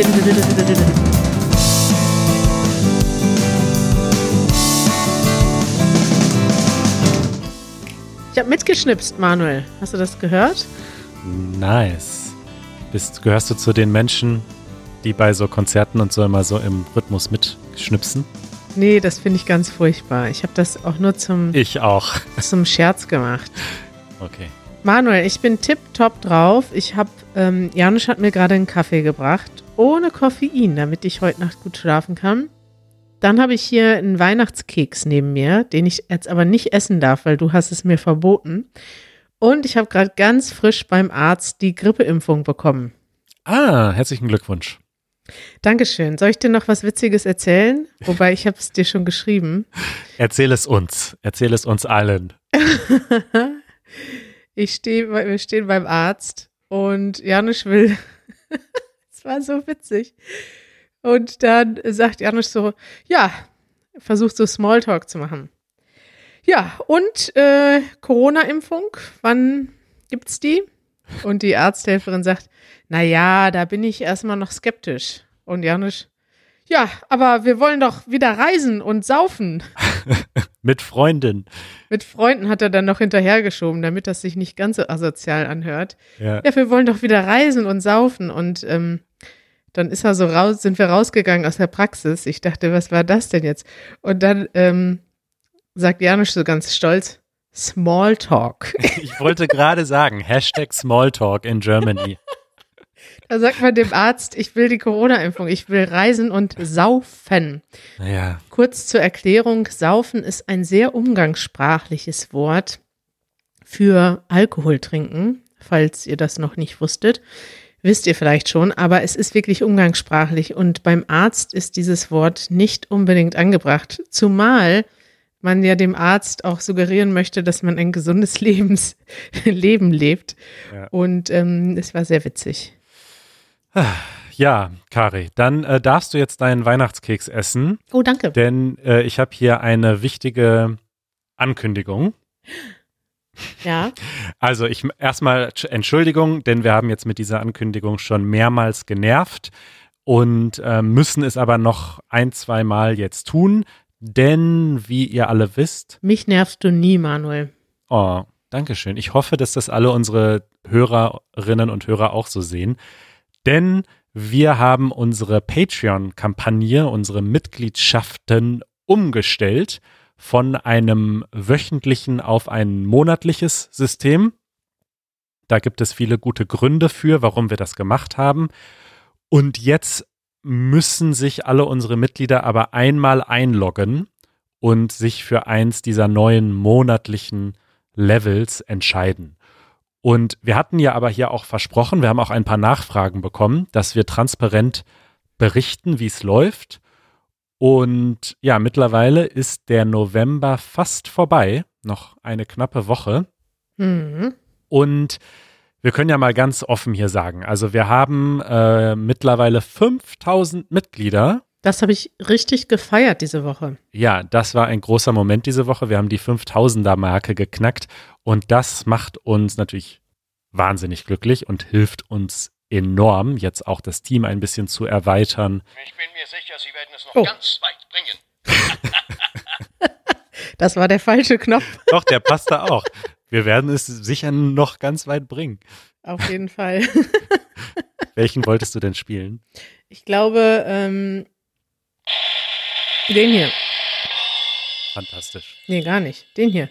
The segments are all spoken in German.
Ich habe mitgeschnipst, Manuel. Hast du das gehört? Nice. Bist, gehörst du zu den Menschen, die bei so Konzerten und so immer so im Rhythmus mitschnipsen? Nee, das finde ich ganz furchtbar. Ich habe das auch nur zum, Ich auch. zum Scherz gemacht. Okay. Manuel, ich bin tipptopp drauf. Ich habe, ähm, Janusz hat mir gerade einen Kaffee gebracht, ohne Koffein, damit ich heute Nacht gut schlafen kann. Dann habe ich hier einen Weihnachtskeks neben mir, den ich jetzt aber nicht essen darf, weil du hast es mir verboten. Und ich habe gerade ganz frisch beim Arzt die Grippeimpfung bekommen. Ah, herzlichen Glückwunsch. Dankeschön. Soll ich dir noch was Witziges erzählen? Wobei ich habe es dir schon geschrieben. Erzähl es uns. Erzähl es uns allen. Ich stehe, wir stehen beim Arzt und Janusz will, es war so witzig. Und dann sagt Janusz so, ja, versucht so Smalltalk zu machen. Ja, und äh, Corona-Impfung, wann gibt's die? Und die Arzthelferin sagt, na ja, da bin ich erstmal noch skeptisch. Und Janusz, ja, aber wir wollen doch wieder reisen und saufen. Mit Freundin. Mit Freunden hat er dann noch hinterhergeschoben, damit das sich nicht ganz so asozial anhört. Ja. Ja, wir wollen doch wieder reisen und saufen. Und ähm, dann ist er so raus, sind wir rausgegangen aus der Praxis. Ich dachte, was war das denn jetzt? Und dann ähm, sagt Janusz so ganz stolz, Smalltalk. Ich wollte gerade sagen, Hashtag Smalltalk in Germany. Da sagt man dem Arzt, ich will die Corona-Impfung, ich will reisen und saufen. Naja, Kurz zur Erklärung, saufen ist ein sehr umgangssprachliches Wort für Alkohol trinken, falls ihr das noch nicht wusstet. Wisst ihr vielleicht schon, aber es ist wirklich umgangssprachlich und beim Arzt ist dieses Wort nicht unbedingt angebracht, zumal man ja dem Arzt auch suggerieren möchte, dass man ein gesundes Lebens Leben lebt. Ja. Und ähm, es war sehr witzig. ja, Kari, dann äh, darfst du jetzt deinen Weihnachtskeks essen, Oh, danke. denn äh, ich habe hier eine wichtige Ankündigung. Ja, Also ich erstmal Tsch- Entschuldigung, denn wir haben jetzt mit dieser Ankündigung schon mehrmals genervt und äh, müssen es aber noch ein, zwei Mal jetzt tun, denn wie ihr alle wisst, mich nervst du nie, Manuel. oh, Dankeschön. Ich hoffe, dass das alle unsere Hörerinnen und Hörer auch so sehen, denn wir haben unsere Patreon-Kampagne, unsere Mitgliedschaften umgestellt von einem wöchentlichen auf ein monatliches System. Da gibt es viele gute Gründe für, warum wir das gemacht haben. Und jetzt müssen sich alle unsere Mitglieder aber einmal einloggen und sich für eins dieser neuen monatlichen Levels entscheiden. Und wir hatten ja aber hier auch versprochen, wir haben auch ein paar Nachfragen bekommen, dass wir transparent berichten, wie es läuft. Und ja, mittlerweile ist der November fast vorbei, noch eine knappe Woche. Mhm. Und wir können ja mal ganz offen hier sagen, also wir haben äh, mittlerweile 5000 Mitglieder. Das habe ich richtig gefeiert diese Woche. Ja, das war ein großer Moment diese Woche. Wir haben die 5000er Marke geknackt und das macht uns natürlich wahnsinnig glücklich und hilft uns enorm, jetzt auch das Team ein bisschen zu erweitern. Ich bin mir sicher, Sie werden es noch Oh. ganz weit bringen. Das war der falsche Knopf. Doch, der passt da auch. Wir werden es sicher noch ganz weit bringen. Auf jeden Fall. Welchen wolltest du denn spielen? Ich glaube, ähm, den hier. Fantastisch. Nee, gar nicht. Den hier.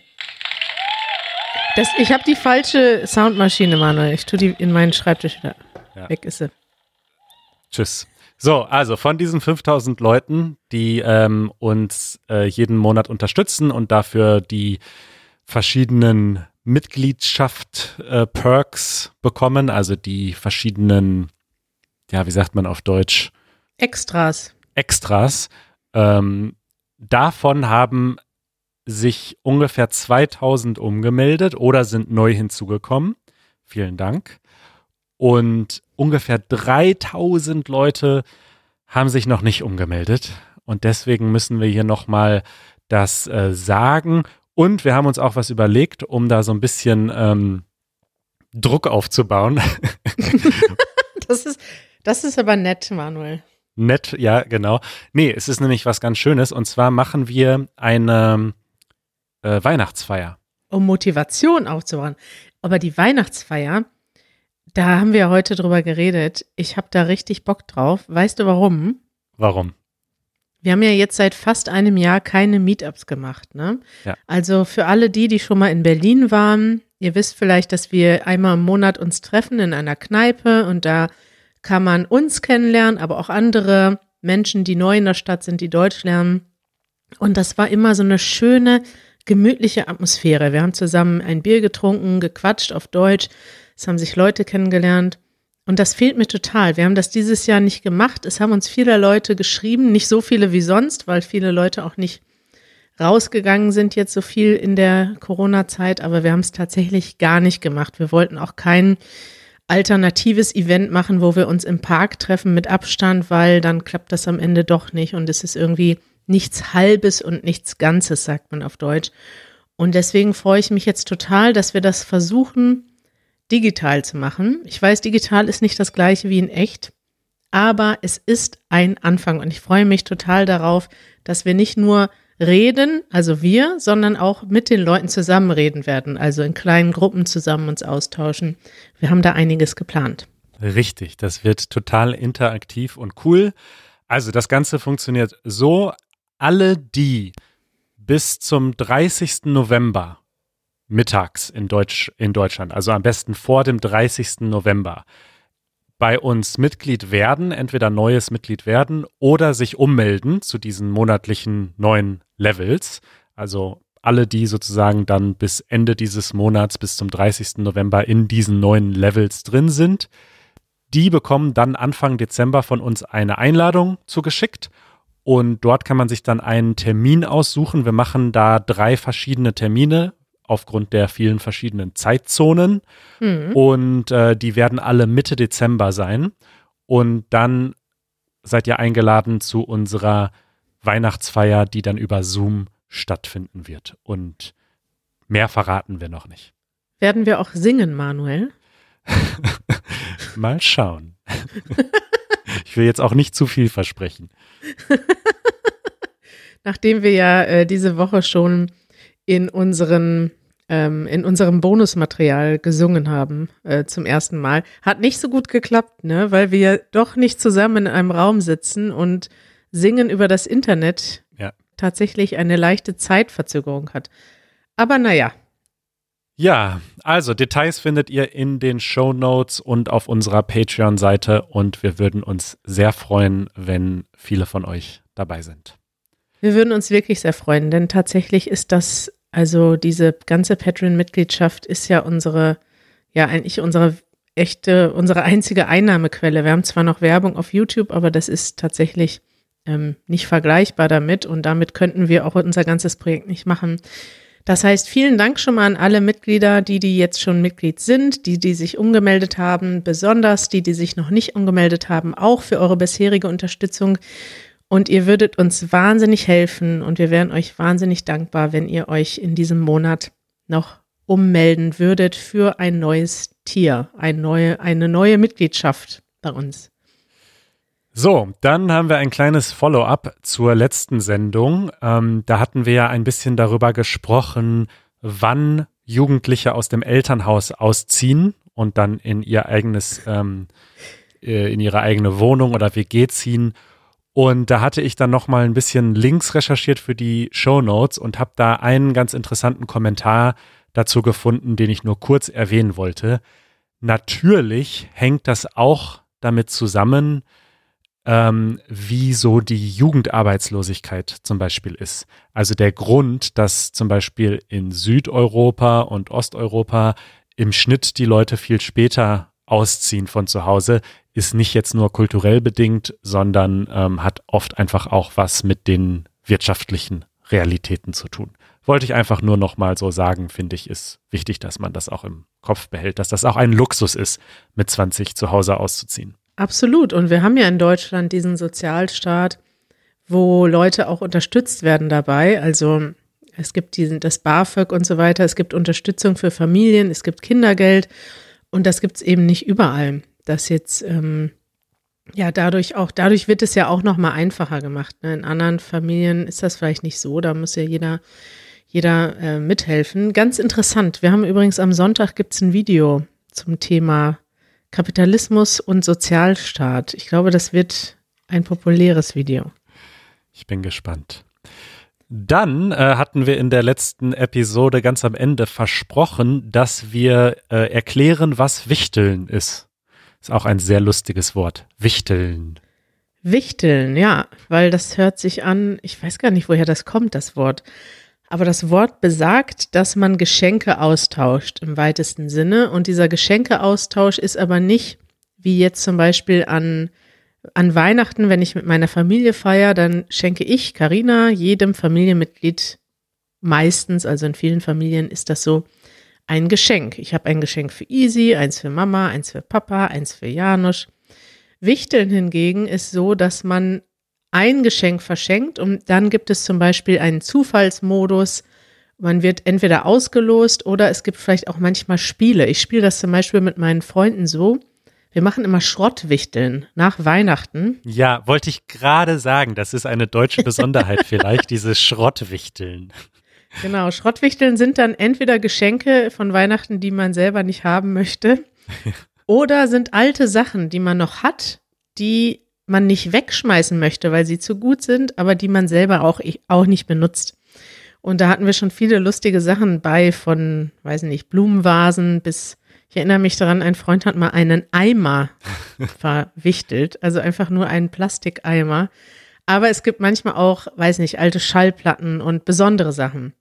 Das, ich habe die falsche Soundmaschine, Manuel. Ich tue die in meinen Schreibtisch wieder. Ja. Weg ist sie. Tschüss. So, also von diesen 5000 Leuten, die ähm, uns äh, jeden Monat unterstützen und dafür die verschiedenen Mitgliedschaft äh, bekommen, also die verschiedenen, ja, wie sagt man auf Deutsch, Extras. Extras. Ähm, davon haben sich ungefähr 2000 umgemeldet oder sind neu hinzugekommen. Vielen Dank. Und ungefähr 3000 Leute haben sich noch nicht umgemeldet. Und deswegen müssen wir hier nochmal das äh, sagen. Und wir haben uns auch was überlegt, um da so ein bisschen ähm, Druck aufzubauen. Das ist, Das ist aber nett, Manuel. Nett, ja, genau. Nee, es ist nämlich was ganz Schönes. Und zwar machen wir eine äh, Weihnachtsfeier. Um Motivation aufzubauen. Aber die Weihnachtsfeier, da haben wir ja heute drüber geredet. Ich habe da richtig Bock drauf. Weißt du warum? Warum? Wir haben ja jetzt seit fast einem Jahr keine Meetups gemacht, ne? Ja. Also für alle die, die schon mal in Berlin waren, ihr wisst vielleicht, dass wir einmal im Monat uns treffen in einer Kneipe und da kann man uns kennenlernen, aber auch andere Menschen, die neu in der Stadt sind, die Deutsch lernen. Und das war immer so eine schöne, gemütliche Atmosphäre. Wir haben zusammen ein Bier getrunken, gequatscht auf Deutsch. Es haben sich Leute kennengelernt. Und das fehlt mir total. Wir haben das dieses Jahr nicht gemacht. Es haben uns viele Leute geschrieben, nicht so viele wie sonst, weil viele Leute auch nicht rausgegangen sind jetzt so viel in der Corona-Zeit, aber wir haben es tatsächlich gar nicht gemacht. Wir wollten auch kein alternatives Event machen, wo wir uns im Park treffen mit Abstand, weil dann klappt das am Ende doch nicht und es ist irgendwie nichts Halbes und nichts Ganzes, sagt man auf Deutsch. Und deswegen freue ich mich jetzt total, dass wir das versuchen, digital zu machen. Ich weiß, digital ist nicht das gleiche wie in echt, aber es ist ein Anfang und ich freue mich total darauf, dass wir nicht nur reden, also wir, sondern auch mit den Leuten zusammenreden werden, also in kleinen Gruppen zusammen uns austauschen. Wir haben da einiges geplant. Richtig, das wird total interaktiv und cool. Also das Ganze funktioniert so, alle die bis zum 30. November mittags in, Deutsch, in Deutschland, also am besten vor dem 30. November, bei uns Mitglied werden, entweder neues Mitglied werden oder sich ummelden zu diesen monatlichen neuen Levels. Also alle, die sozusagen dann bis Ende dieses Monats, bis zum 30. November in diesen neuen Levels drin sind, die bekommen dann Anfang Dezember von uns eine Einladung zugeschickt. Und dort kann man sich dann einen Termin aussuchen. Wir machen da drei verschiedene Termine aufgrund der vielen verschiedenen Zeitzonen. Mhm. Und äh, die werden alle Mitte Dezember sein. Und dann seid ihr eingeladen zu unserer Weihnachtsfeier, die dann über Zoom stattfinden wird. Und mehr verraten wir noch nicht. Werden wir auch singen, Manuel? Mal schauen. ich will jetzt auch nicht zu viel versprechen. Nachdem wir ja äh, diese Woche schon in unseren ähm, in unserem Bonusmaterial gesungen haben äh, zum ersten Mal. Hat nicht so gut geklappt, ne, weil wir doch nicht zusammen in einem Raum sitzen und singen über das Internet ja. tatsächlich eine leichte Zeitverzögerung hat. Aber naja. Ja, also Details findet ihr in den Show Notes und auf unserer Patreon-Seite und wir würden uns sehr freuen, wenn viele von euch dabei sind. Wir würden uns wirklich sehr freuen, denn tatsächlich ist das also diese ganze Patreon-Mitgliedschaft ist ja unsere, ja eigentlich unsere echte, unsere einzige Einnahmequelle. Wir haben zwar noch Werbung auf YouTube, aber das ist tatsächlich ähm, nicht vergleichbar damit und damit könnten wir auch unser ganzes Projekt nicht machen. Das heißt, vielen Dank schon mal an alle Mitglieder, die, die jetzt schon Mitglied sind, die, die sich umgemeldet haben, besonders die, die sich noch nicht umgemeldet haben, auch für eure bisherige Unterstützung. Und ihr würdet uns wahnsinnig helfen und wir wären euch wahnsinnig dankbar, wenn ihr euch in diesem Monat noch ummelden würdet für ein neues Tier, eine neue, eine neue Mitgliedschaft bei uns. So, dann haben wir ein kleines Follow-up zur letzten Sendung. Ähm, da hatten wir ja ein bisschen darüber gesprochen, wann Jugendliche aus dem Elternhaus ausziehen und dann in ihr eigenes, ähm, äh, in ihre eigene Wohnung oder WG ziehen und da hatte ich dann noch mal ein bisschen Links recherchiert für die Show Notes und habe da einen ganz interessanten Kommentar dazu gefunden, den ich nur kurz erwähnen wollte. Natürlich hängt das auch damit zusammen, ähm, wie so die Jugendarbeitslosigkeit zum Beispiel ist. Also der Grund, dass zum Beispiel in Südeuropa und Osteuropa im Schnitt die Leute viel später ausziehen von zu Hause, ist nicht jetzt nur kulturell bedingt, sondern ähm, hat oft einfach auch was mit den wirtschaftlichen Realitäten zu tun. Wollte ich einfach nur noch mal so sagen, finde ich, ist wichtig, dass man das auch im Kopf behält, dass das auch ein Luxus ist, mit 20 zu Hause auszuziehen. Absolut. Und wir haben ja in Deutschland diesen Sozialstaat, wo Leute auch unterstützt werden dabei. Also es gibt diesen, das BAföG und so weiter. Es gibt Unterstützung für Familien. Es gibt Kindergeld. Und das gibt es eben nicht überall dass jetzt ähm, Ja, dadurch auch, dadurch wird es ja auch noch mal einfacher gemacht. Ne? In anderen Familien ist das vielleicht nicht so, da muss ja jeder, jeder äh, mithelfen. Ganz interessant. Wir haben übrigens am Sonntag gibt's ein Video zum Thema Kapitalismus und Sozialstaat. Ich glaube, das wird ein populäres Video. Ich bin gespannt. Dann äh, hatten wir in der letzten Episode ganz am Ende versprochen, dass wir äh, erklären, was Wichteln ist. Ist auch ein sehr lustiges Wort. Wichteln. Wichteln, ja, weil das hört sich an, ich weiß gar nicht, woher das kommt, das Wort. Aber das Wort besagt, dass man Geschenke austauscht im weitesten Sinne. Und dieser Geschenkeaustausch ist aber nicht wie jetzt zum Beispiel an, an Weihnachten, wenn ich mit meiner Familie feiere, dann schenke ich, Karina, jedem Familienmitglied meistens, also in vielen Familien ist das so, ein Geschenk. Ich habe ein Geschenk für Easy, eins für Mama, eins für Papa, eins für Janusz. Wichteln hingegen ist so, dass man ein Geschenk verschenkt und dann gibt es zum Beispiel einen Zufallsmodus. Man wird entweder ausgelost oder es gibt vielleicht auch manchmal Spiele. Ich spiele das zum Beispiel mit meinen Freunden so. Wir machen immer Schrottwichteln nach Weihnachten. Ja, wollte ich gerade sagen, das ist eine deutsche Besonderheit vielleicht, dieses Schrottwichteln. Genau, Schrottwichteln sind dann entweder Geschenke von Weihnachten, die man selber nicht haben möchte, oder sind alte Sachen, die man noch hat, die man nicht wegschmeißen möchte, weil sie zu gut sind, aber die man selber auch, auch nicht benutzt. Und da hatten wir schon viele lustige Sachen bei, von, weiß nicht, Blumenvasen bis, ich erinnere mich daran, ein Freund hat mal einen Eimer verwichtelt, also einfach nur einen Plastikeimer. Aber es gibt manchmal auch, weiß nicht, alte Schallplatten und besondere Sachen.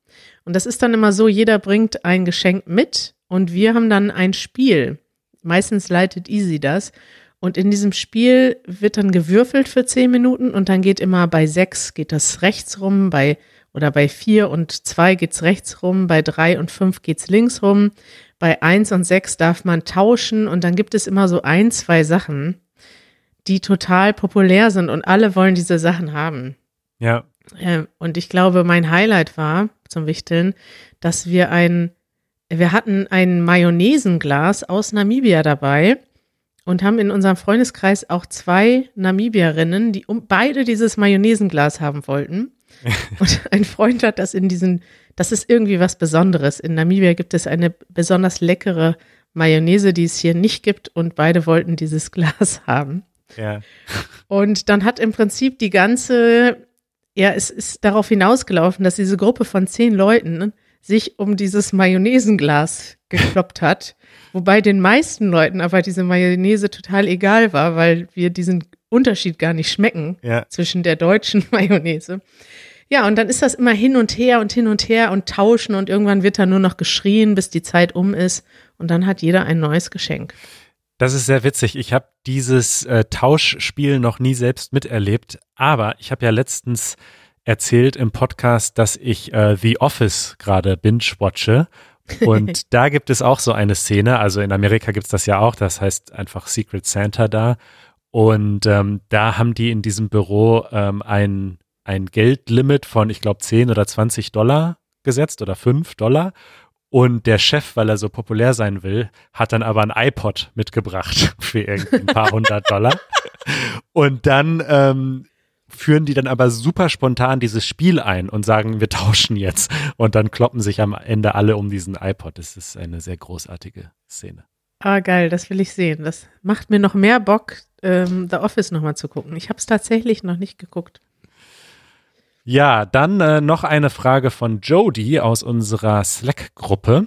Und das ist dann immer so, jeder bringt ein Geschenk mit und wir haben dann ein Spiel. Meistens leitet Easy das. Und in diesem Spiel wird dann gewürfelt für zehn Minuten und dann geht immer bei sechs geht das rechts rum, bei oder bei vier und zwei geht's rechts rum, bei drei und fünf geht's links rum, bei eins und sechs darf man tauschen und dann gibt es immer so ein, zwei Sachen, die total populär sind und alle wollen diese Sachen haben. Ja. Äh, und ich glaube, mein Highlight war zum Wichteln, dass wir ein, wir hatten ein Mayonnaisenglas aus Namibia dabei und haben in unserem Freundeskreis auch zwei Namibierinnen, die um beide dieses Mayonnaisenglas haben wollten. Und ein Freund hat das in diesen, das ist irgendwie was Besonderes. In Namibia gibt es eine besonders leckere Mayonnaise, die es hier nicht gibt und beide wollten dieses Glas haben. Ja. Und dann hat im Prinzip die ganze ja, es ist darauf hinausgelaufen, dass diese Gruppe von zehn Leuten sich um dieses Mayonnaisenglas gekloppt hat, wobei den meisten Leuten aber diese Mayonnaise total egal war, weil wir diesen Unterschied gar nicht schmecken Ja. zwischen der deutschen Mayonnaise. Ja, und dann ist das immer hin und her und hin und her und tauschen und irgendwann wird da nur noch geschrien, bis die Zeit um ist und dann hat jeder ein neues Geschenk. Das ist sehr witzig. Ich habe dieses äh, Tauschspiel noch nie selbst miterlebt, aber ich habe ja letztens erzählt im Podcast, dass ich äh, The Office gerade binge-watche. Und da gibt es auch so eine Szene, also in Amerika gibt es das ja auch, das heißt einfach Secret Santa da. Und ähm, da haben die in diesem Büro ähm, ein, ein Geldlimit von, ich glaube, 10 oder 20 Dollar gesetzt oder 5 Dollar. Und der Chef, weil er so populär sein will, hat dann aber ein iPod mitgebracht für irgendwie ein paar hundert Dollar. Und dann ähm, führen die dann aber super spontan dieses Spiel ein und sagen, wir tauschen jetzt. Und dann kloppen sich am Ende alle um diesen iPod. Das ist eine sehr großartige Szene. Ah, geil, das will ich sehen. Das macht mir noch mehr Bock, ähm, The Office nochmal zu gucken. Ich habe es tatsächlich noch nicht geguckt. Ja, dann äh, noch eine Frage von Jody aus unserer Slack-Gruppe.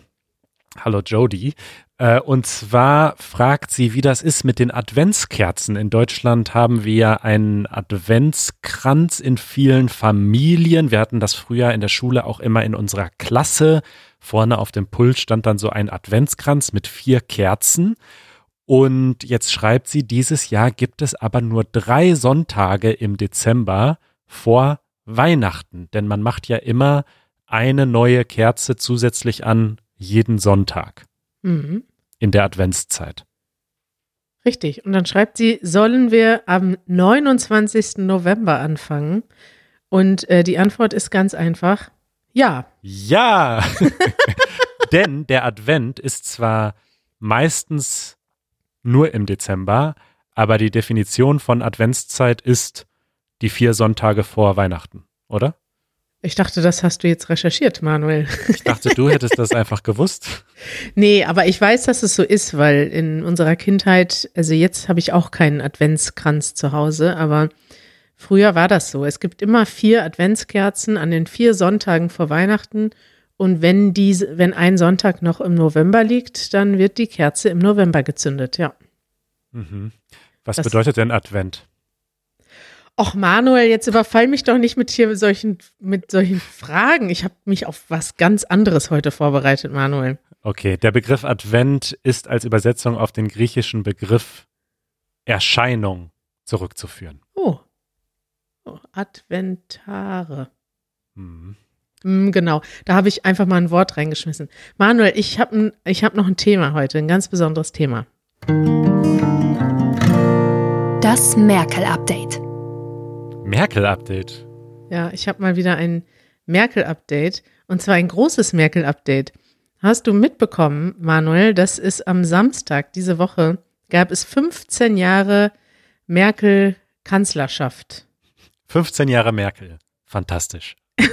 Hallo Jody. Äh, und zwar fragt sie, wie das ist mit den Adventskerzen. In Deutschland haben wir einen Adventskranz in vielen Familien. Wir hatten das früher in der Schule auch immer in unserer Klasse. Vorne auf dem Pult stand dann so ein Adventskranz mit vier Kerzen. Und jetzt schreibt sie, dieses Jahr gibt es aber nur drei Sonntage im Dezember vor Weihnachten, denn man macht ja immer eine neue Kerze zusätzlich an jeden Sonntag Mhm. in der Adventszeit. Richtig. Und dann schreibt sie, sollen wir am 29. November anfangen? Und äh, die Antwort ist ganz einfach, ja. Ja, denn der Advent ist zwar meistens nur im Dezember, Aber die Definition von Adventszeit ist die vier Sonntage vor Weihnachten, oder? Ich dachte, das hast du jetzt recherchiert, Manuel. Ich dachte, du hättest das einfach gewusst. Nee, aber ich weiß, dass es so ist, weil in unserer Kindheit, also jetzt habe ich auch keinen Adventskranz zu Hause, aber früher war das so. Es gibt immer vier Adventskerzen an den vier Sonntagen vor Weihnachten. Und wenn diese, wenn ein Sonntag noch im November liegt, dann wird die Kerze im November gezündet, ja. Mhm. Was Das- bedeutet denn Advent? Och, Manuel, jetzt überfall mich doch nicht mit hier solchen, mit solchen Fragen. Ich habe mich auf was ganz anderes heute vorbereitet, Manuel. Okay, der Begriff Advent ist als Übersetzung auf den griechischen Begriff Erscheinung zurückzuführen. Oh. oh Adventare. Mhm. Mm, genau, da habe ich einfach mal ein Wort reingeschmissen. Manuel, ich habe ich hab noch ein Thema heute, ein ganz besonderes Thema. Das Merkel-Update. Merkel-Update. Ja, ich habe mal wieder ein Merkel-Update und zwar ein großes Merkel-Update. Hast du mitbekommen, Manuel, dass es am Samstag diese Woche gab es 15 Jahre Merkel-Kanzlerschaft. 15 Jahre Merkel. Fantastisch.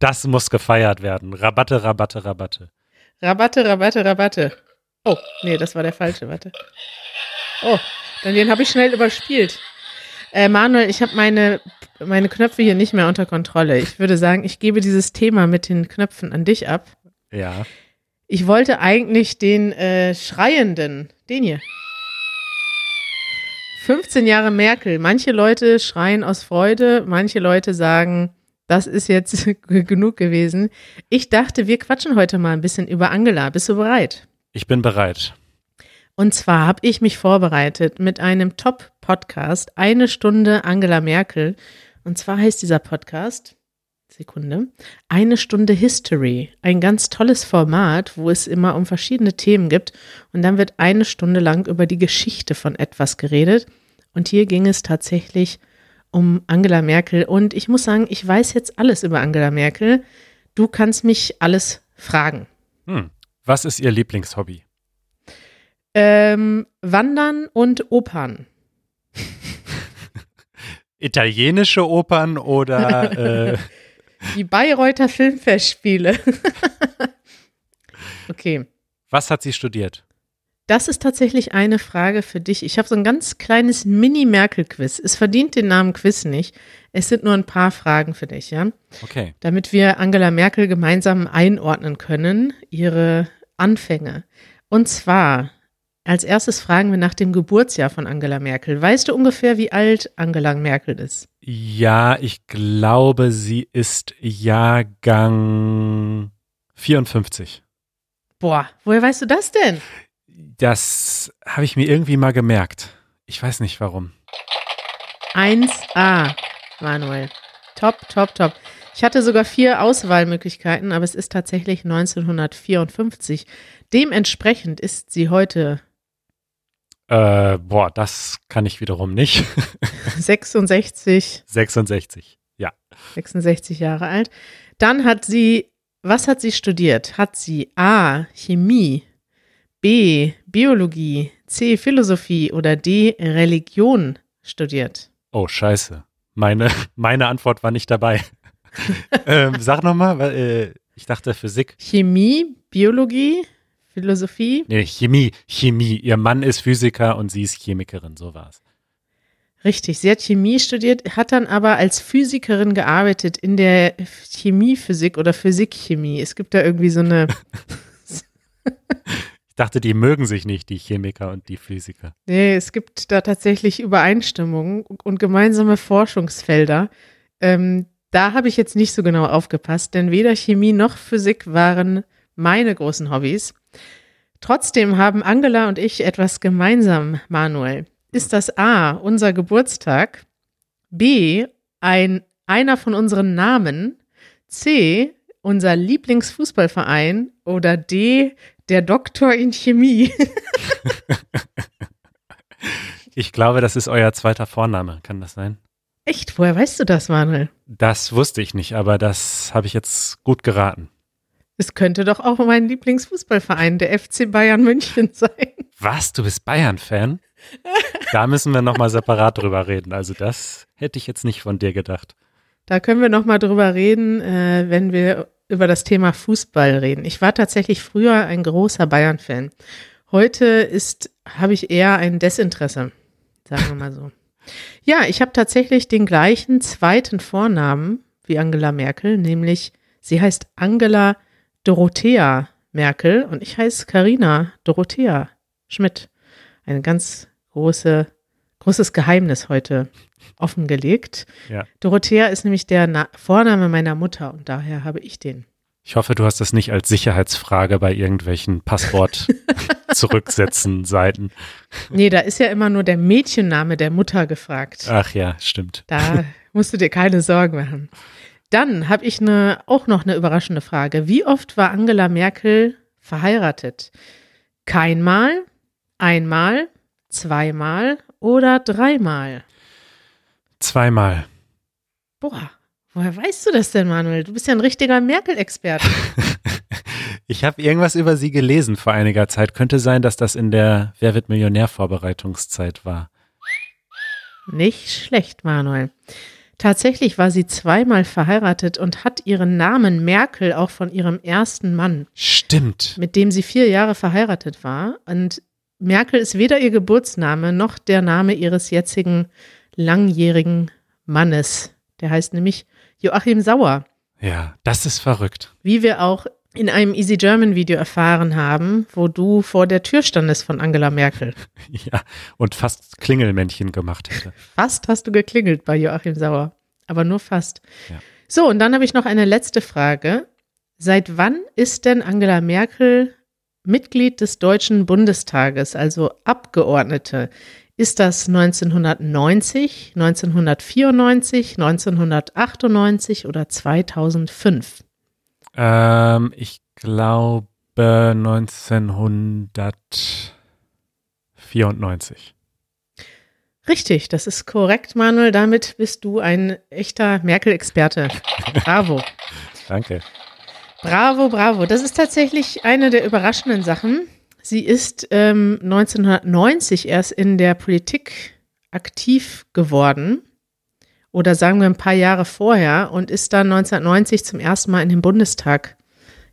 das muss gefeiert werden. Rabatte, Rabatte, Rabatte. Rabatte, Rabatte, Rabatte. Oh, nee, das war der falsche, warte. Oh, dann den habe ich schnell überspielt. Äh, Manuel, ich habe meine, meine Knöpfe hier nicht mehr unter Kontrolle. Ich würde sagen, ich gebe dieses Thema mit den Knöpfen an dich ab. Ja. Ich wollte eigentlich den äh, Schreienden, den hier. 15 Jahre Merkel. Manche Leute schreien aus Freude, manche Leute sagen, das ist jetzt genug gewesen. Ich dachte, wir quatschen heute mal ein bisschen über Angela. Bist du bereit? Ich bin bereit. Und zwar habe ich mich vorbereitet mit einem Top-Podcast, eine Stunde Angela Merkel. Und zwar heißt dieser Podcast, Sekunde, eine Stunde History. Ein ganz tolles Format, wo es immer um verschiedene Themen gibt. Und dann wird eine Stunde lang über die Geschichte von etwas geredet. Und hier ging es tatsächlich um Angela Merkel. Und ich muss sagen, ich weiß jetzt alles über Angela Merkel. Du kannst mich alles fragen. Hm. Was ist Ihr Lieblingshobby? Ähm, Wandern und Opern. Italienische Opern oder äh, Die Bayreuther Filmfestspiele. okay. was hat sie studiert? Das ist tatsächlich eine Frage für dich. Ich habe so ein ganz kleines Mini-Merkel-Quiz. Es verdient den Namen Quiz nicht. Es sind nur ein paar Fragen für dich, ja? Okay. Damit wir Angela Merkel gemeinsam einordnen können, ihre Anfänge. Und zwar, als erstes fragen wir nach dem Geburtsjahr von Angela Merkel. Weißt du ungefähr, wie alt Angela Merkel ist? Ja, ich glaube, sie ist Jahrgang 54. Boah, woher weißt du das denn? Das habe ich mir irgendwie mal gemerkt. Ich weiß nicht warum. 1a, Manuel. Top, top, top. Ich hatte sogar vier Auswahlmöglichkeiten, aber es ist tatsächlich 1954. Dementsprechend ist sie heute Äh, boah, das kann ich wiederum nicht. 66, 66. Ja. 66 Jahre alt. Dann hat sie, was hat sie studiert? Hat sie A, Chemie, B, Biologie, C, Philosophie oder D, Religion studiert? Oh, scheiße. Meine, meine Antwort war nicht dabei. ähm, sag nochmal, äh, ich dachte Physik. Chemie, Biologie, Philosophie. Nee, Chemie, Chemie. Ihr Mann ist Physiker und sie ist Chemikerin, so war's. Richtig, sie hat Chemie studiert, hat dann aber als Physikerin gearbeitet in der Chemiephysik oder Physikchemie. Es gibt da irgendwie so eine, Ich dachte, die mögen sich nicht, die Chemiker und die Physiker. nee, es gibt da tatsächlich Übereinstimmungen und gemeinsame Forschungsfelder. Ähm, da habe ich jetzt nicht so genau aufgepasst, denn weder Chemie noch Physik waren meine großen Hobbys. Trotzdem haben Angela und ich etwas gemeinsam, Manuel. Ist das A, unser Geburtstag? B, ein, einer von unseren Namen? C, unser Lieblingsfußballverein? Oder D, der Doktor in Chemie? Ich glaube, das ist euer zweiter Vorname. Kann das sein? Echt, woher weißt du das, Manuel? Das wusste ich nicht, aber das habe ich jetzt gut geraten. Es könnte doch auch mein Lieblingsfußballverein, der FC Bayern München, sein. Was? Du bist Bayern-Fan? Da müssen wir nochmal separat drüber reden. Also das hätte ich jetzt nicht von dir gedacht. Da können wir nochmal drüber reden, äh, wenn wir über das Thema Fußball reden. Ich war tatsächlich früher ein großer Bayern-Fan. Heute ist, habe ich eher ein Desinteresse, sagen wir mal so. Ja, ich habe tatsächlich den gleichen zweiten Vornamen wie Angela Merkel, nämlich sie heißt Angela Dorothea Merkel und ich heiße Karina Dorothea Schmidt. Ein ganz große, großes Geheimnis heute offengelegt. Ja. Dorothea ist nämlich der Na Vorname meiner Mutter und daher habe ich den. Ich hoffe, du hast das nicht als Sicherheitsfrage bei irgendwelchen Passwort zurücksetzen Seiten. Nee, da ist ja immer nur der Mädchenname der Mutter gefragt. Ach ja, stimmt. Da musst du dir keine Sorgen machen. Dann habe ich eine, auch noch eine überraschende Frage. Wie oft war Angela Merkel verheiratet? Keinmal, einmal, zweimal oder dreimal? Zweimal. Boah, woher weißt du das denn, Manuel? Du bist ja ein richtiger Merkel-Experte. Ich habe irgendwas über sie gelesen vor einiger Zeit. Könnte sein, dass das in der Wer wird Millionär Vorbereitungszeit war. Nicht schlecht, Manuel. Tatsächlich war sie zweimal verheiratet und hat ihren Namen Merkel auch von ihrem ersten Mann, Stimmt. mit dem sie vier Jahre verheiratet war. Und Merkel ist weder ihr Geburtsname noch der Name ihres jetzigen langjährigen Mannes. Der heißt nämlich Joachim Sauer. Ja, das ist verrückt. Wie wir auch in einem Easy German Video erfahren haben, wo du vor der Tür standest von Angela Merkel. Ja, und fast Klingelmännchen gemacht hätte. Fast hast du geklingelt bei Joachim Sauer, aber nur fast. Ja. So, und dann habe ich noch eine letzte Frage. Seit wann ist denn Angela Merkel Mitglied des Deutschen Bundestages, also Abgeordnete? Ist das 1990, 1994, 1998 oder 2005? Ähm, ich glaube 1994. Richtig, das ist korrekt, Manuel. Damit bist du ein echter Merkel-Experte. Bravo. Danke. Bravo, bravo. Das ist tatsächlich eine der überraschenden Sachen. Sie ist ähm, 1990 erst in der Politik aktiv geworden. Oder sagen wir ein paar Jahre vorher und ist dann 1990 zum ersten Mal in den Bundestag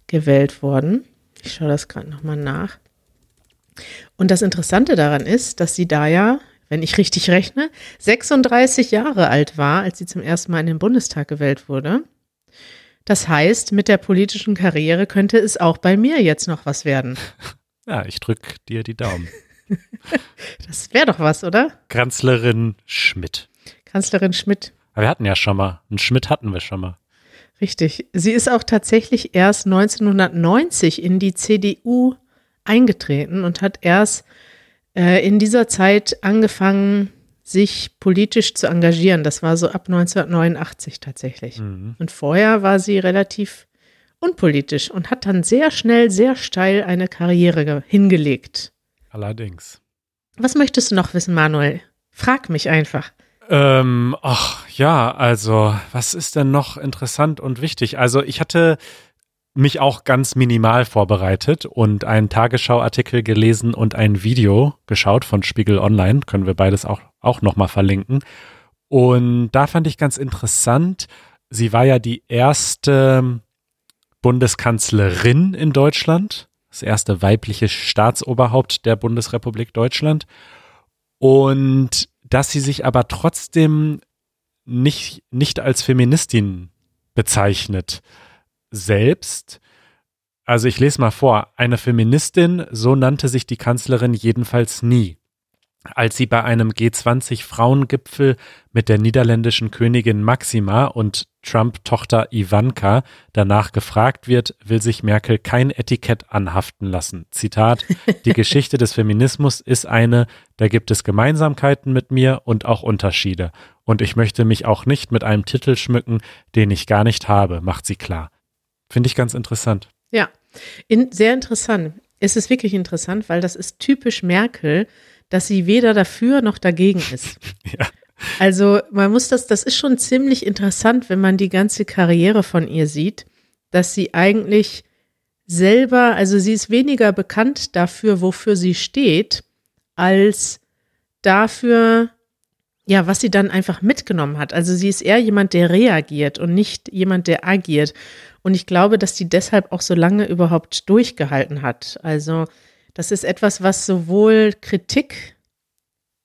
gewählt worden. Ich schaue das gerade nochmal nach. Und das Interessante daran ist, dass sie da ja, wenn ich richtig rechne, 36 Jahre alt war, als sie zum ersten Mal in den Bundestag gewählt wurde. Das heißt, mit der politischen Karriere könnte es auch bei mir jetzt noch was werden. Ja, ich drück dir die Daumen. Das wäre doch was, oder? Kanzlerin Schmidt. Kanzlerin Schmidt. Aber wir hatten ja schon mal, einen Schmidt hatten wir schon mal. Richtig. Sie ist auch tatsächlich erst 1990 in die CDU eingetreten und hat erst äh, in dieser Zeit angefangen, sich politisch zu engagieren. Das war so ab 1989 tatsächlich. Mhm. Und vorher war sie relativ unpolitisch und hat dann sehr schnell, sehr steil eine Karriere ge- hingelegt. Allerdings. Was möchtest du noch wissen, Manuel? Frag mich einfach. Ähm, ach ja, also was ist denn noch interessant und wichtig? Also ich hatte mich auch ganz minimal vorbereitet und einen Tagesschau-Artikel gelesen und ein Video geschaut von Spiegel Online. Können wir beides auch, auch nochmal verlinken. Und da fand ich ganz interessant, sie war ja die erste Bundeskanzlerin in Deutschland, das erste weibliche Staatsoberhaupt der Bundesrepublik Deutschland. Und dass sie sich aber trotzdem nicht, nicht als Feministin bezeichnet selbst. Also ich lese mal vor, eine Feministin, so nannte sich die Kanzlerin jedenfalls nie. Als sie bei einem G20-Frauengipfel mit der niederländischen Königin Maxima und Trump-Tochter Ivanka danach gefragt wird, will sich Merkel kein Etikett anhaften lassen. Zitat, die Geschichte des Feminismus ist eine, da gibt es Gemeinsamkeiten mit mir und auch Unterschiede. Und ich möchte mich auch nicht mit einem Titel schmücken, den ich gar nicht habe, macht sie klar. Finde ich ganz interessant. Ja, in, sehr interessant. Es ist wirklich interessant, weil das ist typisch Merkel, dass sie weder dafür noch dagegen ist. Ja. Also man muss das, das ist schon ziemlich interessant, wenn man die ganze Karriere von ihr sieht, dass sie eigentlich selber, also sie ist weniger bekannt dafür, wofür sie steht, als dafür, ja, was sie dann einfach mitgenommen hat. Also sie ist eher jemand, der reagiert und nicht jemand, der agiert. Und ich glaube, dass die deshalb auch so lange überhaupt durchgehalten hat. Also das ist etwas, was sowohl Kritik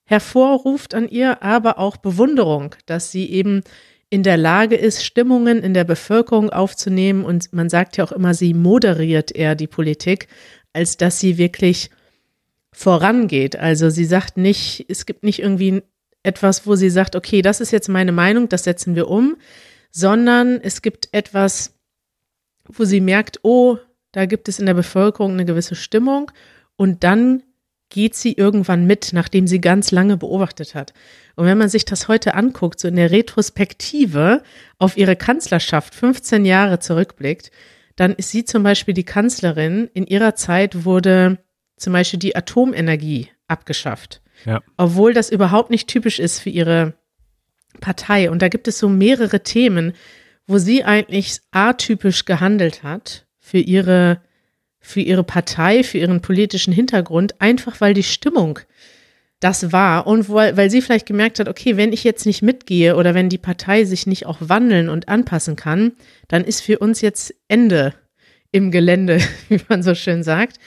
hervorruft an ihr, aber auch Bewunderung, dass sie eben in der Lage ist, Stimmungen in der Bevölkerung aufzunehmen. Und man sagt ja auch immer, sie moderiert eher die Politik, als dass sie wirklich vorangeht. Also sie sagt nicht, es gibt nicht irgendwie etwas, wo sie sagt, okay, das ist jetzt meine Meinung, das setzen wir um, sondern es gibt etwas, wo sie merkt, oh, da gibt es in der Bevölkerung eine gewisse Stimmung und dann geht sie irgendwann mit, nachdem sie ganz lange beobachtet hat. Und wenn man sich das heute anguckt, so in der Retrospektive auf ihre Kanzlerschaft 15 Jahre zurückblickt, dann ist sie zum Beispiel die Kanzlerin. In ihrer Zeit wurde zum Beispiel die Atomenergie abgeschafft. Ja. Obwohl das überhaupt nicht typisch ist für ihre Partei. Und da gibt es so mehrere Themen, wo sie eigentlich atypisch gehandelt hat für ihre für ihre Partei, für ihren politischen Hintergrund, einfach weil die Stimmung das war und weil, weil sie vielleicht gemerkt hat, okay, wenn ich jetzt nicht mitgehe oder wenn die Partei sich nicht auch wandeln und anpassen kann, dann ist für uns jetzt Ende im Gelände, wie man so schön sagt.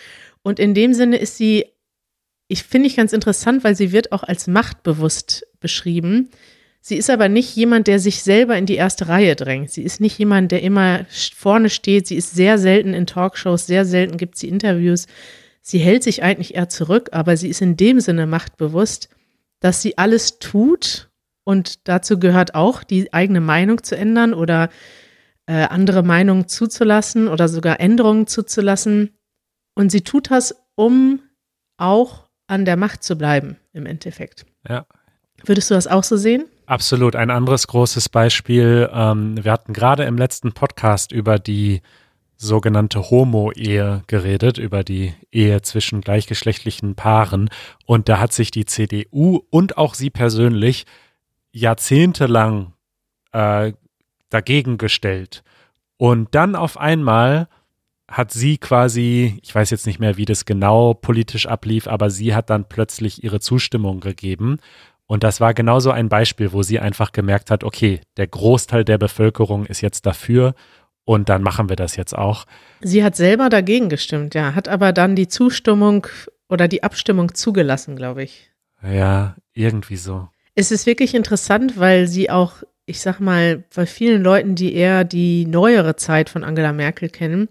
Und in dem Sinne ist sie, ich finde ich ganz interessant, weil sie wird auch als machtbewusst beschrieben. Sie ist aber nicht jemand, der sich selber in die erste Reihe drängt. Sie ist nicht jemand, der immer vorne steht. Sie ist sehr selten in Talkshows, sehr selten gibt sie Interviews. Sie hält sich eigentlich eher zurück, aber sie ist in dem Sinne machtbewusst, dass sie alles tut und dazu gehört auch, die eigene Meinung zu ändern oder äh, andere Meinungen zuzulassen oder sogar Änderungen zuzulassen. Und sie tut das, um auch an der Macht zu bleiben, im Endeffekt. Ja. Würdest du das auch so sehen? Absolut. Ein anderes großes Beispiel. Ähm, wir hatten gerade im letzten Podcast über die sogenannte Homo-Ehe geredet, über die Ehe zwischen gleichgeschlechtlichen Paaren. Und da hat sich die CDU und auch sie persönlich jahrzehntelang äh, dagegen gestellt. Und dann auf einmal hat sie quasi, ich weiß jetzt nicht mehr, wie das genau politisch ablief, aber sie hat dann plötzlich ihre Zustimmung gegeben. Und das war genauso ein Beispiel, wo sie einfach gemerkt hat, okay, der Großteil der Bevölkerung ist jetzt dafür und dann machen wir das jetzt auch. Sie hat selber dagegen gestimmt, ja, hat aber dann die Zustimmung oder die Abstimmung zugelassen, glaube ich. Ja, irgendwie so. Es ist wirklich interessant, weil sie auch, ich sag mal, bei vielen Leuten, die eher die neuere Zeit von Angela Merkel kennen,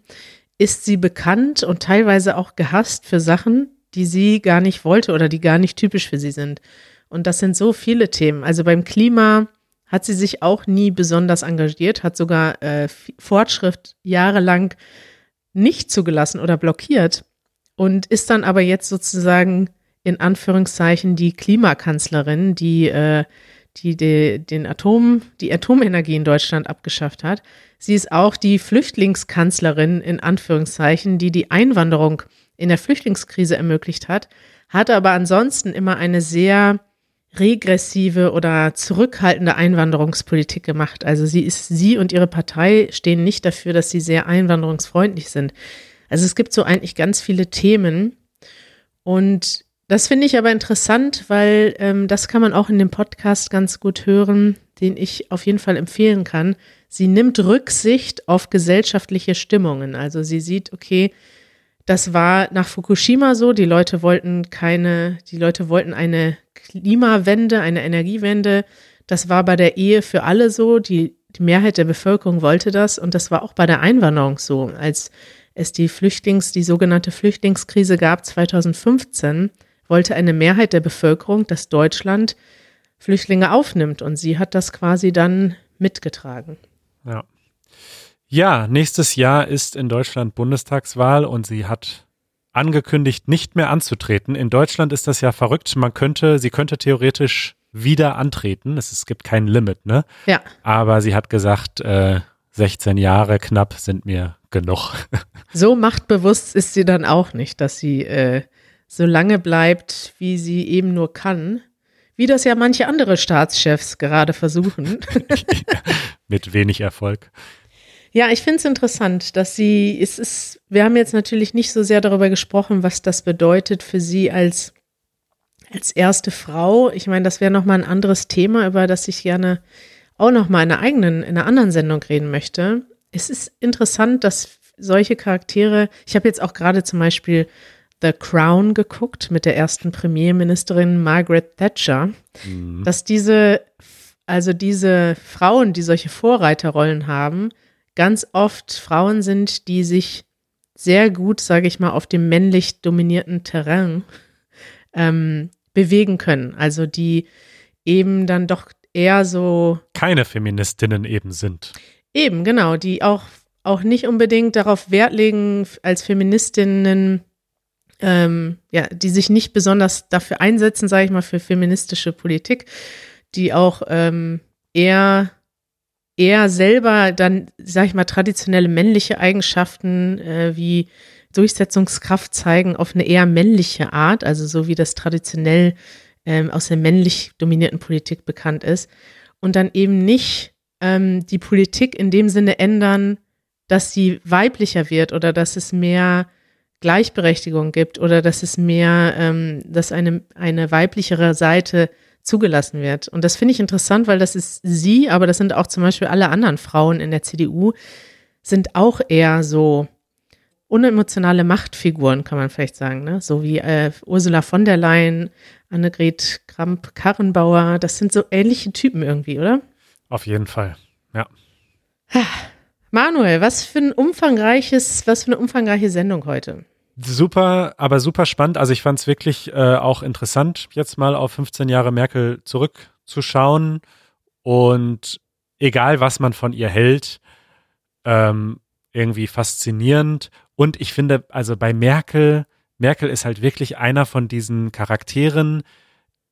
ist sie bekannt und teilweise auch gehasst für Sachen, die sie gar nicht wollte oder die gar nicht typisch für sie sind. Und das sind so viele Themen. Also beim Klima hat sie sich auch nie besonders engagiert, hat sogar äh, Fortschritt jahrelang nicht zugelassen oder blockiert und ist dann aber jetzt sozusagen in Anführungszeichen die Klimakanzlerin, die, äh, die, die den Atom, die Atomenergie in Deutschland abgeschafft hat. Sie ist auch die Flüchtlingskanzlerin in Anführungszeichen, die die Einwanderung in der Flüchtlingskrise ermöglicht hat, hat aber ansonsten immer eine sehr regressive oder zurückhaltende Einwanderungspolitik gemacht. Also sie ist, sie und ihre Partei stehen nicht dafür, dass sie sehr einwanderungsfreundlich sind. Also es gibt so eigentlich ganz viele Themen. Und das finde ich aber interessant, weil ähm, das kann man auch in dem Podcast ganz gut hören, den ich auf jeden Fall empfehlen kann. Sie nimmt Rücksicht auf gesellschaftliche Stimmungen. Also sie sieht, okay, das war nach Fukushima so, die Leute wollten keine, die Leute wollten eine Klimawende, eine Energiewende. Das war bei der Ehe für alle so. Die, die Mehrheit der Bevölkerung wollte das. Und das war auch bei der Einwanderung so. Als es die Flüchtlings, die sogenannte Flüchtlingskrise gab 2015, wollte eine Mehrheit der Bevölkerung, dass Deutschland Flüchtlinge aufnimmt. Und sie hat das quasi dann mitgetragen. Ja. Ja, nächstes Jahr ist in Deutschland Bundestagswahl und sie hat angekündigt, nicht mehr anzutreten. In Deutschland ist das ja verrückt. Man könnte, sie könnte theoretisch wieder antreten. Es, es gibt kein Limit, ne? Ja. Aber sie hat gesagt, äh, 16 Jahre knapp sind mir genug. So machtbewusst ist sie dann auch nicht, dass sie äh, so lange bleibt, wie sie eben nur kann. Wie das ja manche andere Staatschefs gerade versuchen. Mit wenig Erfolg. Ja, ich finde es interessant, dass sie, es ist, wir haben jetzt natürlich nicht so sehr darüber gesprochen, was das bedeutet für sie als, als erste Frau. Ich meine, das wäre nochmal ein anderes Thema, über das ich gerne auch nochmal in einer eigenen, in einer anderen Sendung reden möchte. Es ist interessant, dass solche Charaktere, ich habe jetzt auch gerade zum Beispiel The Crown geguckt mit der ersten Premierministerin Margaret Thatcher, mhm. dass diese, also diese Frauen, die solche Vorreiterrollen haben, ganz oft Frauen sind, die sich sehr gut, sage ich mal, auf dem männlich dominierten Terrain ähm, bewegen können. Also die eben dann doch eher so. Keine Feministinnen eben sind. Eben, genau, die auch, auch nicht unbedingt darauf Wert legen, als Feministinnen, ähm, ja, die sich nicht besonders dafür einsetzen, sage ich mal, für feministische Politik, die auch ähm, eher eher selber dann, sag ich mal, traditionelle männliche Eigenschaften äh, wie Durchsetzungskraft zeigen auf eine eher männliche Art, also so wie das traditionell ähm, aus der männlich dominierten Politik bekannt ist. Und dann eben nicht ähm, die Politik in dem Sinne ändern, dass sie weiblicher wird oder dass es mehr Gleichberechtigung gibt oder dass es mehr, ähm, dass eine, eine weiblichere Seite zugelassen wird. Und das finde ich interessant, weil das ist sie, aber das sind auch zum Beispiel alle anderen Frauen in der CDU, sind auch eher so unemotionale Machtfiguren, kann man vielleicht sagen, ne? So wie äh, Ursula von der Leyen, Annegret Kramp-Karrenbauer, das sind so ähnliche Typen irgendwie, oder? Auf jeden Fall, ja. Manuel, was für ein umfangreiches, was für eine umfangreiche Sendung heute. Super, aber super spannend. Also ich fand es wirklich äh, auch interessant, jetzt mal auf 15 Jahre Merkel zurückzuschauen. Und egal, was man von ihr hält, ähm, irgendwie faszinierend. Und ich finde, also bei Merkel, Merkel ist halt wirklich einer von diesen Charakteren,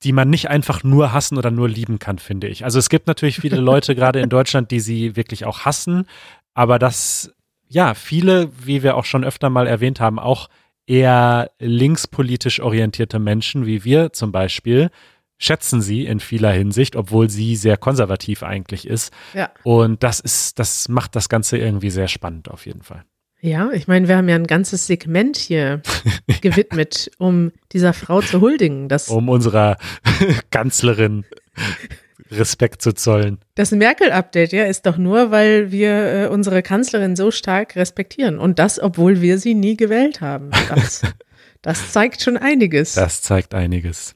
die man nicht einfach nur hassen oder nur lieben kann, finde ich. Also es gibt natürlich viele Leute gerade in Deutschland, die sie wirklich auch hassen, aber das, ja, viele, wie wir auch schon öfter mal erwähnt haben, auch eher linkspolitisch orientierte Menschen, wie wir zum Beispiel, schätzen sie in vieler Hinsicht, obwohl sie sehr konservativ eigentlich ist. Ja. Und das ist, das macht das Ganze irgendwie sehr spannend auf jeden Fall. Ja, ich meine, wir haben ja ein ganzes Segment hier gewidmet, um dieser Frau zu huldigen. Das um unserer Kanzlerin Respekt zu zollen. Das Merkel-Update, ja, ist doch nur, weil wir äh, unsere Kanzlerin so stark respektieren. Und das, obwohl wir sie nie gewählt haben. Das, das zeigt schon einiges. Das zeigt einiges.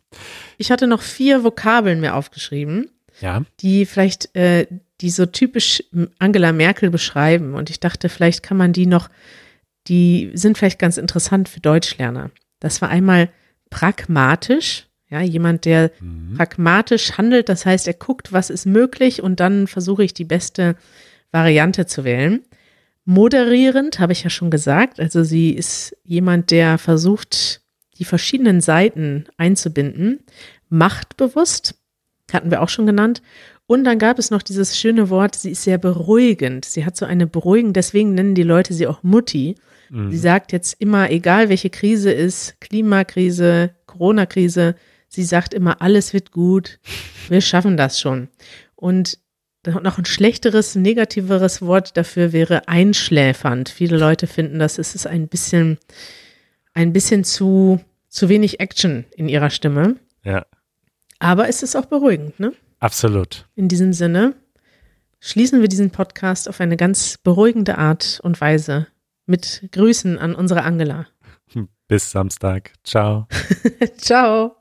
Ich hatte noch vier Vokabeln mir aufgeschrieben, ja. die vielleicht äh, die so typisch Angela Merkel beschreiben. Und ich dachte, vielleicht kann man die noch, die sind vielleicht ganz interessant für Deutschlerner. Das war einmal pragmatisch, ja, jemand, der mhm. pragmatisch handelt, das heißt, er guckt, was ist möglich und dann versuche ich die beste Variante zu wählen. Moderierend, habe ich ja schon gesagt, also sie ist jemand, der versucht, die verschiedenen Seiten einzubinden. Machtbewusst, hatten wir auch schon genannt. Und dann gab es noch dieses schöne Wort, sie ist sehr beruhigend. Sie hat so eine beruhigend, deswegen nennen die Leute sie auch Mutti. Mhm. Sie sagt jetzt immer, egal welche Krise ist, Klimakrise, Corona-Krise, sie sagt immer, alles wird gut, wir schaffen das schon. Und noch ein schlechteres, negativeres Wort dafür wäre einschläfernd. Viele Leute finden, dass es ist ein bisschen, ein bisschen zu, zu wenig Action in ihrer Stimme. Ja. Aber es ist auch beruhigend, ne? Absolut. In diesem Sinne schließen wir diesen Podcast auf eine ganz beruhigende Art und Weise mit Grüßen an unsere Angela. Bis Samstag. Ciao. Ciao.